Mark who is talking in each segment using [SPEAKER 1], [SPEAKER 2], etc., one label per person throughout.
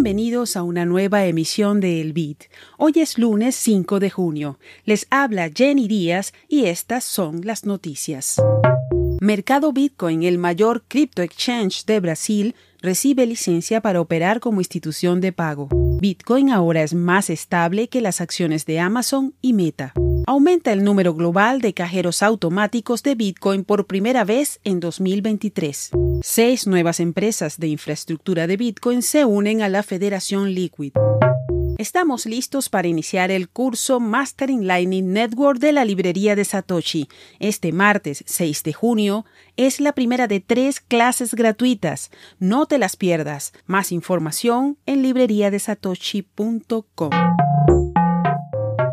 [SPEAKER 1] Bienvenidos a una nueva emisión de El Bit. Hoy es lunes 5 de junio. Les habla Jenny Díaz y estas son las noticias. Mercado Bitcoin, el mayor crypto exchange de Brasil, recibe licencia para operar como institución de pago. Bitcoin ahora es más estable que las acciones de Amazon y Meta. Aumenta el número global de cajeros automáticos de Bitcoin por primera vez en 2023. Seis nuevas empresas de infraestructura de Bitcoin se unen a la Federación Liquid. Estamos listos para iniciar el curso Mastering Lightning Network de la librería de Satoshi. Este martes 6 de junio es la primera de tres clases gratuitas. No te las pierdas. Más información en libreriadesatoshi.com.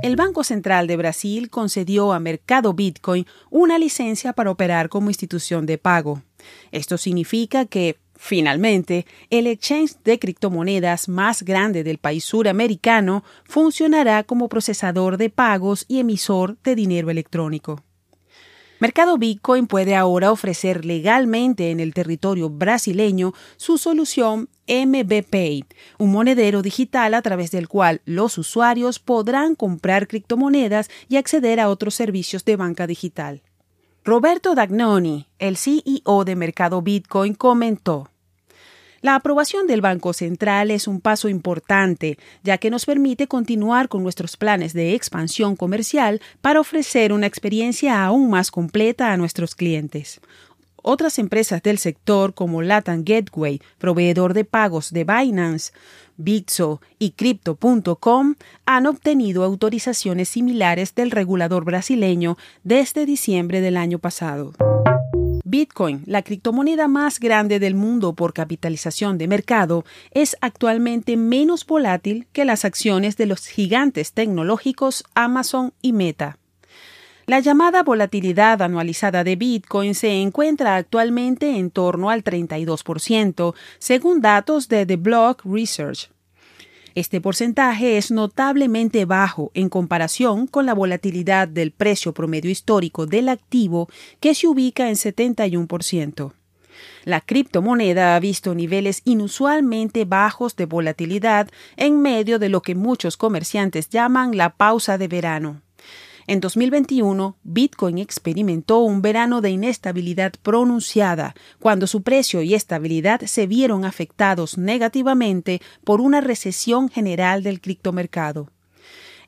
[SPEAKER 1] El Banco Central de Brasil concedió a Mercado Bitcoin una licencia para operar como institución de pago. Esto significa que, finalmente, el exchange de criptomonedas más grande del país suramericano funcionará como procesador de pagos y emisor de dinero electrónico. Mercado Bitcoin puede ahora ofrecer legalmente en el territorio brasileño su solución MBPay, un monedero digital a través del cual los usuarios podrán comprar criptomonedas y acceder a otros servicios de banca digital. Roberto Dagnoni, el CEO de Mercado Bitcoin, comentó la aprobación del Banco Central es un paso importante, ya que nos permite continuar con nuestros planes de expansión comercial para ofrecer una experiencia aún más completa a nuestros clientes. Otras empresas del sector como Latin Gateway, proveedor de pagos de Binance, Bitso y Crypto.com han obtenido autorizaciones similares del regulador brasileño desde diciembre del año pasado. Bitcoin, la criptomoneda más grande del mundo por capitalización de mercado, es actualmente menos volátil que las acciones de los gigantes tecnológicos Amazon y Meta. La llamada volatilidad anualizada de Bitcoin se encuentra actualmente en torno al 32%, según datos de The Block Research. Este porcentaje es notablemente bajo en comparación con la volatilidad del precio promedio histórico del activo, que se ubica en 71%. La criptomoneda ha visto niveles inusualmente bajos de volatilidad en medio de lo que muchos comerciantes llaman la pausa de verano. En 2021, Bitcoin experimentó un verano de inestabilidad pronunciada, cuando su precio y estabilidad se vieron afectados negativamente por una recesión general del criptomercado.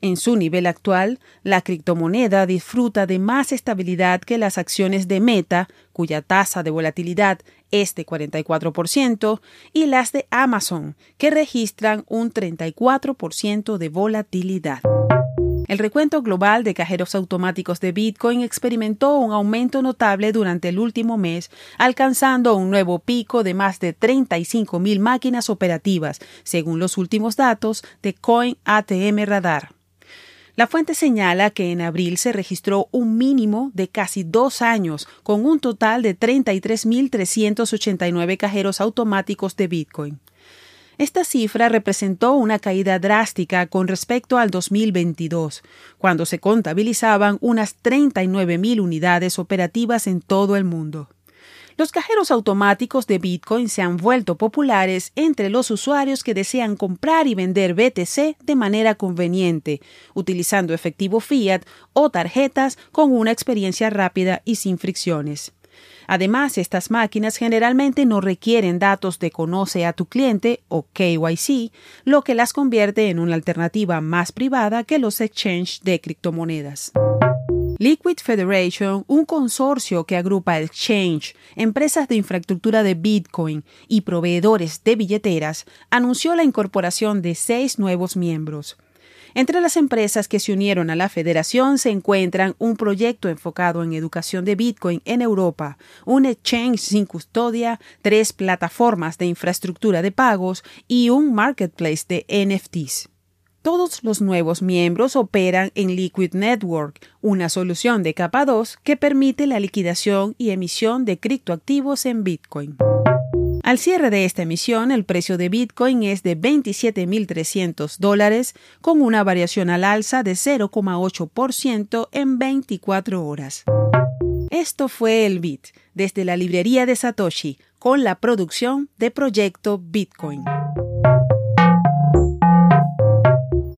[SPEAKER 1] En su nivel actual, la criptomoneda disfruta de más estabilidad que las acciones de Meta, cuya tasa de volatilidad es de 44%, y las de Amazon, que registran un 34% de volatilidad. El recuento global de cajeros automáticos de Bitcoin experimentó un aumento notable durante el último mes, alcanzando un nuevo pico de más de 35.000 máquinas operativas, según los últimos datos de Coin ATM Radar. La fuente señala que en abril se registró un mínimo de casi dos años, con un total de 33.389 cajeros automáticos de Bitcoin. Esta cifra representó una caída drástica con respecto al 2022, cuando se contabilizaban unas 39.000 unidades operativas en todo el mundo. Los cajeros automáticos de Bitcoin se han vuelto populares entre los usuarios que desean comprar y vender BTC de manera conveniente, utilizando efectivo fiat o tarjetas con una experiencia rápida y sin fricciones. Además, estas máquinas generalmente no requieren datos de conoce a tu cliente o KYC, lo que las convierte en una alternativa más privada que los exchanges de criptomonedas. Liquid Federation, un consorcio que agrupa exchange, empresas de infraestructura de Bitcoin y proveedores de billeteras, anunció la incorporación de seis nuevos miembros. Entre las empresas que se unieron a la federación se encuentran un proyecto enfocado en educación de Bitcoin en Europa, un exchange sin custodia, tres plataformas de infraestructura de pagos y un marketplace de NFTs. Todos los nuevos miembros operan en Liquid Network, una solución de capa 2 que permite la liquidación y emisión de criptoactivos en Bitcoin. Al cierre de esta emisión, el precio de Bitcoin es de 27.300 dólares, con una variación al alza de 0,8% en 24 horas. Esto fue el Bit, desde la librería de Satoshi, con la producción de Proyecto Bitcoin.